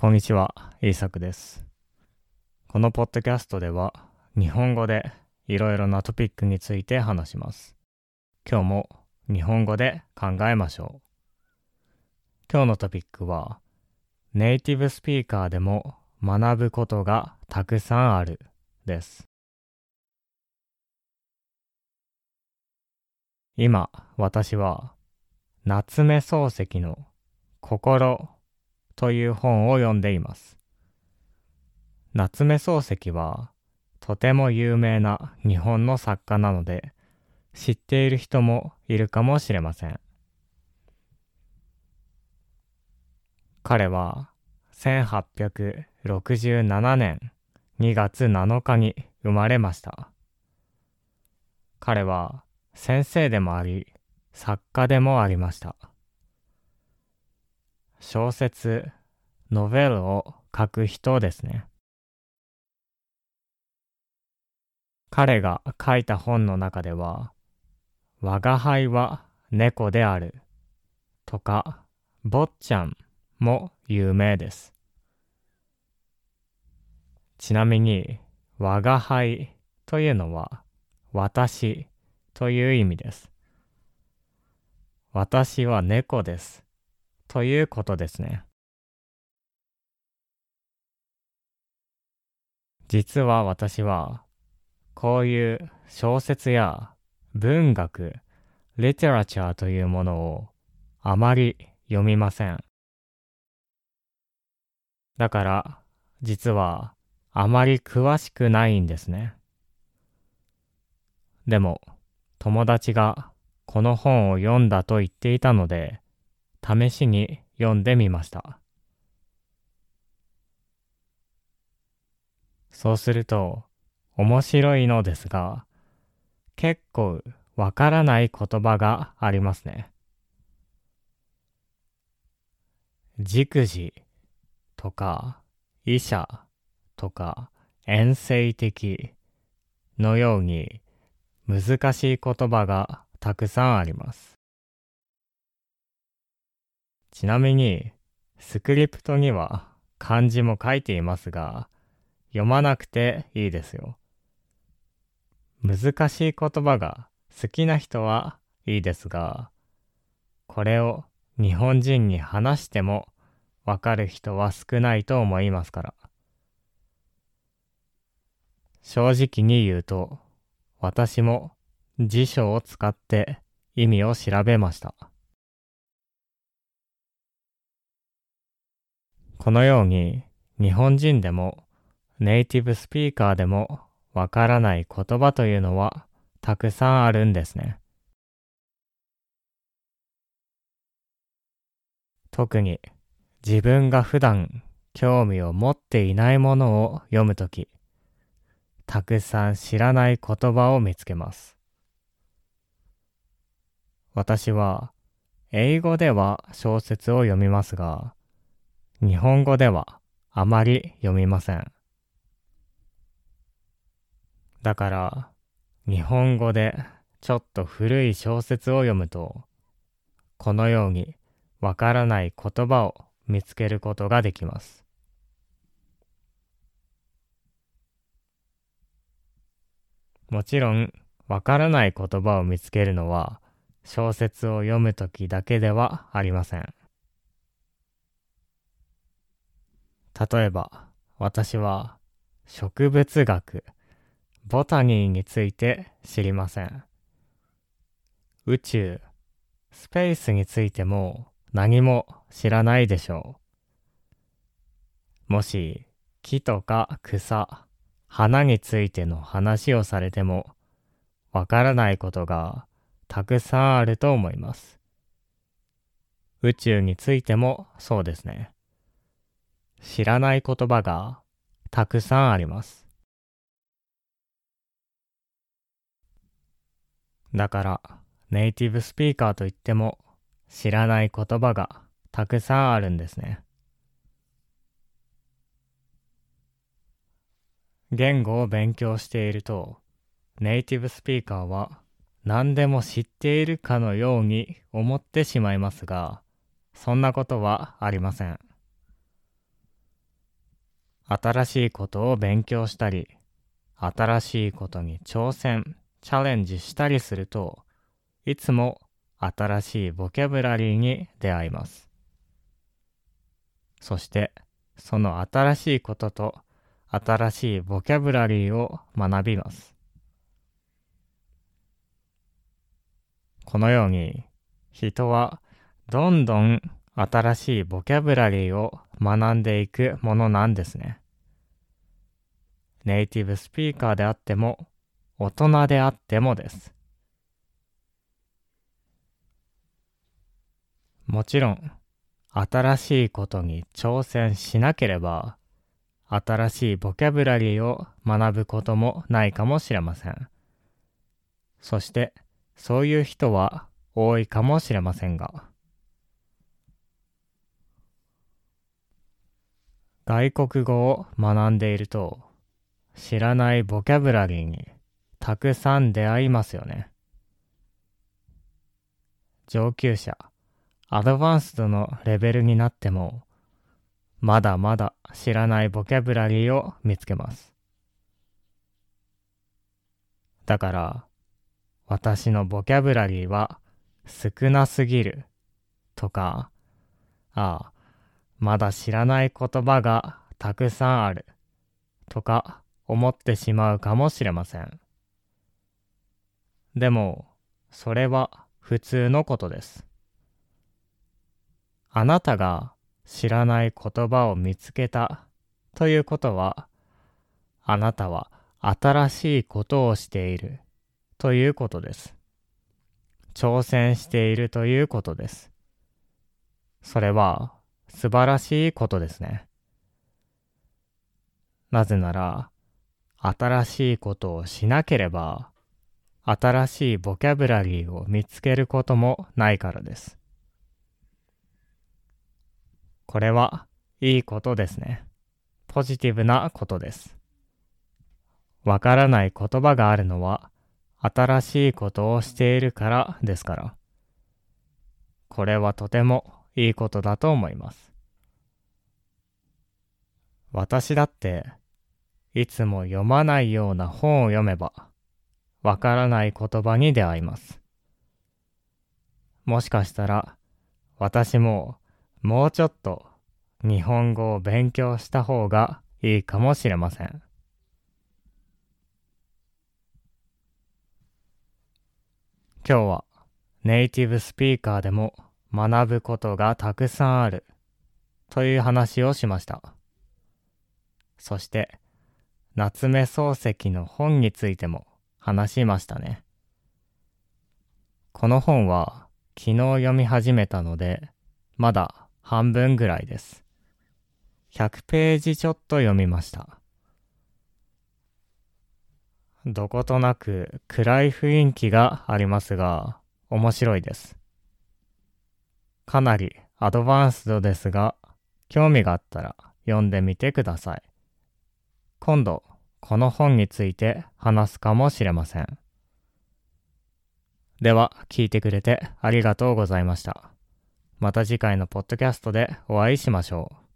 こんにちは、イーサクです。このポッドキャストでは、日本語でいろいろなトピックについて話します。今日も日本語で考えましょう。今日のトピックは、ネイティブスピーカーでも学ぶことがたくさんあるです。今、私は、夏目漱石の心という本を読んでいます。夏目漱石はとても有名な日本の作家なので知っている人もいるかもしれません。彼は1867年2月7日に生まれました。彼は先生でもあり作家でもありました。小説、ノベルを書く人ですね。彼が書いた本の中では、我が輩は猫であるとか、坊ちゃんも有名です。ちなみに、我が輩というのは、私という意味です。私は猫です。ということですね。実は私は、こういう小説や文学、リテラチャーというものをあまり読みません。だから、実はあまり詳しくないんですね。でも、友達がこの本を読んだと言っていたので、試しに読んでみました。そうすると面白いのですが、結構わからない言葉がありますね。熟児とか医者とか遠征的のように難しい言葉がたくさんあります。ちなみに、スクリプトには漢字も書いていますが、読まなくていいですよ。難しい言葉が好きな人はいいですが、これを日本人に話してもわかる人は少ないと思いますから。正直に言うと、私も辞書を使って意味を調べました。このように日本人でもネイティブスピーカーでもわからない言葉というのはたくさんあるんですね。特に自分が普段興味を持っていないものを読むとき、たくさん知らない言葉を見つけます。私は英語では小説を読みますが、日本語ではあまり読みません。だから、日本語でちょっと古い小説を読むと、このようにわからない言葉を見つけることができます。もちろん、わからない言葉を見つけるのは、小説を読むときだけではありません。例えば、私は植物学、ボタニーについて知りません。宇宙、スペースについても何も知らないでしょう。もし、木とか草、花についての話をされても、わからないことがたくさんあると思います。宇宙についてもそうですね。知らない言葉がたくさんあります。だから、ネイティブスピーカーといっても知らない言葉がたくさんあるんですね。言語を勉強していると、ネイティブスピーカーは何でも知っているかのように思ってしまいますが、そんなことはありません。新しいことを勉強したり、新しいことに挑戦、チャレンジしたりすると、いつも新しいボキャブラリーに出会います。そして、その新しいことと新しいボキャブラリーを学びます。このように、人はどんどん新しいボキャブラリーを学んでいくものなんですね。ネイティブスピーカーであっても、大人であってもです。もちろん、新しいことに挑戦しなければ、新しいボキャブラリーを学ぶこともないかもしれません。そして、そういう人は多いかもしれませんが、外国語を学んでいると、知らないボキャブラリーにたくさん出会いますよね。上級者、アドバンスドのレベルになっても、まだまだ知らないボキャブラリーを見つけます。だから、私のボキャブラリーは少なすぎるとか、ああ、まだ知らない言葉がたくさんあるとか思ってしまうかもしれません。でも、それは普通のことです。あなたが知らない言葉を見つけたということは、あなたは新しいことをしているということです。挑戦しているということです。それは素晴らしいことですね。なぜなら、新しいことをしなければ、新しいボキャブラリーを見つけることもないからです。これはいいことですね。ポジティブなことです。わからない言葉があるのは新しいことをしているからですから。これはとてもいいことだと思います。私だっていつも読まないような本を読めばわからない言葉に出会います。もしかしたら私ももうちょっと日本語を勉強した方がいいかもしれません。今日はネイティブスピーカーでも学ぶことがたくさんあるという話をしました。そして夏目漱石の本についても話しましたね。この本は昨日読み始めたのでまだ半分ぐらいです。100ページちょっと読みました。どことなく暗い雰囲気がありますが、面白いです。かなりアドバンスドですが、興味があったら読んでみてください。今度、この本について話すかもしれません。では、聞いてくれてありがとうございました。また次回のポッドキャストでお会いしましょう。